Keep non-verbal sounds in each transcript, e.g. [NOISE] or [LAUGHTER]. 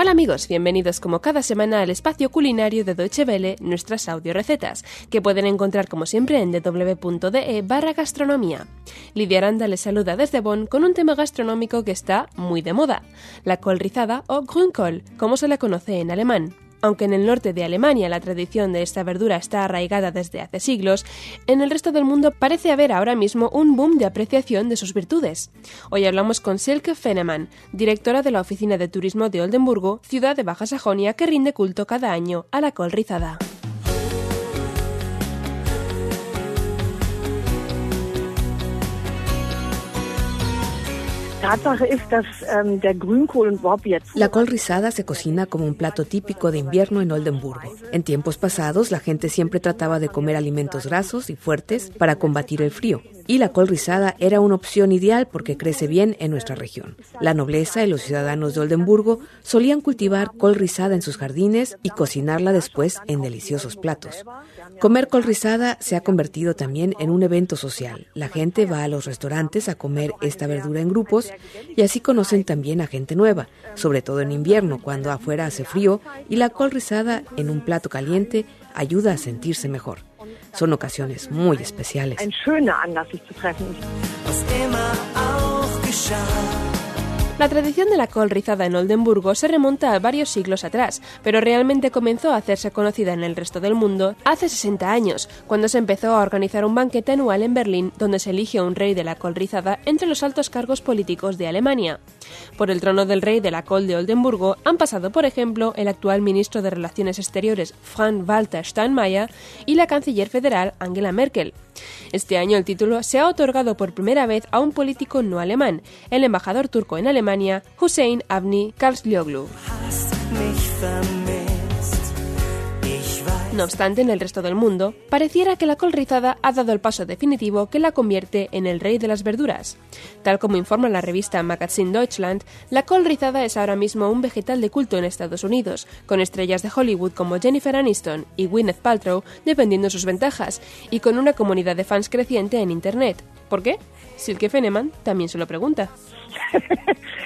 Hola amigos, bienvenidos como cada semana al espacio culinario de Deutsche Welle, nuestras audio recetas, que pueden encontrar como siempre en www.de barra gastronomía. Lidia Aranda les saluda desde Bonn con un tema gastronómico que está muy de moda, la col rizada o Grünkohl, como se la conoce en alemán. Aunque en el norte de Alemania la tradición de esta verdura está arraigada desde hace siglos, en el resto del mundo parece haber ahora mismo un boom de apreciación de sus virtudes. Hoy hablamos con Silke Feneman, directora de la Oficina de Turismo de Oldenburgo, ciudad de Baja Sajonia que rinde culto cada año a la col rizada. La col rizada se cocina como un plato típico de invierno en Oldenburgo. En tiempos pasados, la gente siempre trataba de comer alimentos grasos y fuertes para combatir el frío y la col rizada era una opción ideal porque crece bien en nuestra región. La nobleza y los ciudadanos de Oldenburgo solían cultivar col rizada en sus jardines y cocinarla después en deliciosos platos. Comer col rizada se ha convertido también en un evento social. La gente va a los restaurantes a comer esta verdura en grupos y así conocen también a gente nueva, sobre todo en invierno cuando afuera hace frío y la col rizada en un plato caliente ayuda a sentirse mejor. Son ocasiones muy especiales. La tradición de la col rizada en Oldenburgo se remonta a varios siglos atrás, pero realmente comenzó a hacerse conocida en el resto del mundo hace 60 años, cuando se empezó a organizar un banquete anual en Berlín donde se elige un rey de la col rizada entre los altos cargos políticos de Alemania. Por el trono del rey de la col de Oldenburgo han pasado, por ejemplo, el actual ministro de Relaciones Exteriores Frank-Walter Steinmeier y la canciller federal Angela Merkel. Este año el título se ha otorgado por primera vez a un político no alemán, el embajador turco en Alemania, Hussein Avni Karlslioglu. No obstante, en el resto del mundo, pareciera que la col rizada ha dado el paso definitivo que la convierte en el rey de las verduras. Tal como informa la revista Magazine Deutschland, la col rizada es ahora mismo un vegetal de culto en Estados Unidos, con estrellas de Hollywood como Jennifer Aniston y Gwyneth Paltrow defendiendo sus ventajas, y con una comunidad de fans creciente en Internet. ¿Por qué? Silke Feneman también se lo pregunta. [LAUGHS]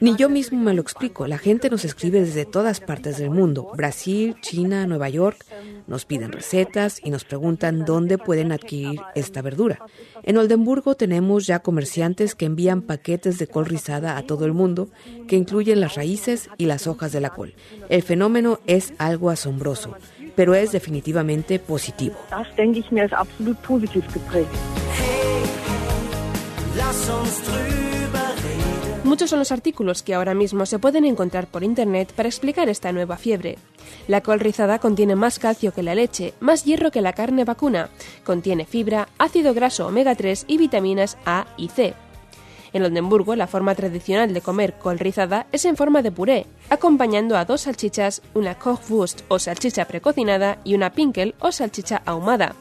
Ni yo mismo me lo explico. La gente nos escribe desde todas partes del mundo, Brasil, China, Nueva York. Nos piden recetas y nos preguntan dónde pueden adquirir esta verdura. En Oldenburgo tenemos ya comerciantes que envían paquetes de col rizada a todo el mundo, que incluyen las raíces y las hojas de la col. El fenómeno es algo asombroso, pero es definitivamente positivo. Muchos son los artículos que ahora mismo se pueden encontrar por Internet para explicar esta nueva fiebre. La col rizada contiene más calcio que la leche, más hierro que la carne vacuna, contiene fibra, ácido graso omega 3 y vitaminas A y C. En Oldenburgo, la forma tradicional de comer col rizada es en forma de puré, acompañando a dos salchichas, una Kochwurst o salchicha precocinada y una Pinkel o salchicha ahumada,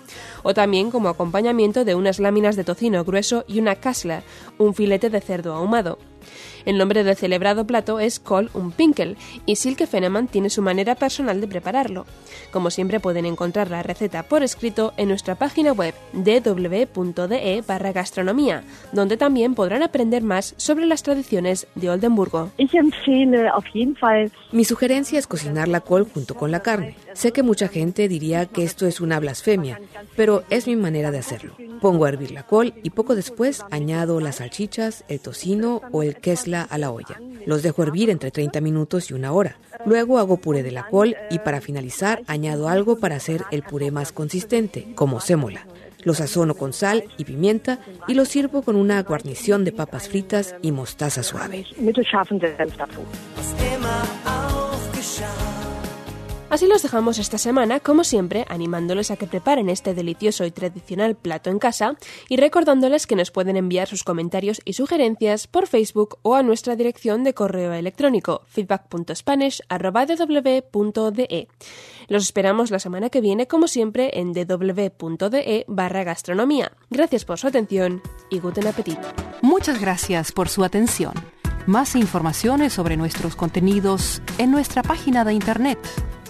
o también como acompañamiento de unas láminas de tocino grueso y una Kassler, un filete de cerdo ahumado. El nombre del celebrado plato es Kol un Pinkel y Silke Feneman tiene su manera personal de prepararlo. Como siempre pueden encontrar la receta por escrito en nuestra página web www.de barra gastronomía, donde también podrán aprender más sobre las tradiciones de Oldenburgo. Mi sugerencia es cocinar la col junto con la carne. Sé que mucha gente diría que esto es una blasfemia, pero es mi manera de hacerlo. Pongo a hervir la col y poco después añado las salchichas, el tocino o el quesla a la olla. Los dejo hervir entre 30 minutos y una hora. Luego hago puré de la col y para finalizar añado algo para hacer el puré más consistente, como sémola. Lo sazono con sal y pimienta y lo sirvo con una guarnición de papas fritas y mostaza suave. Así los dejamos esta semana, como siempre, animándoles a que preparen este delicioso y tradicional plato en casa y recordándoles que nos pueden enviar sus comentarios y sugerencias por Facebook o a nuestra dirección de correo electrónico feedback.spanish.de. Los esperamos la semana que viene, como siempre, en www.de gastronomía. Gracias por su atención y guten appetit. Muchas gracias por su atención. Más informaciones sobre nuestros contenidos en nuestra página de internet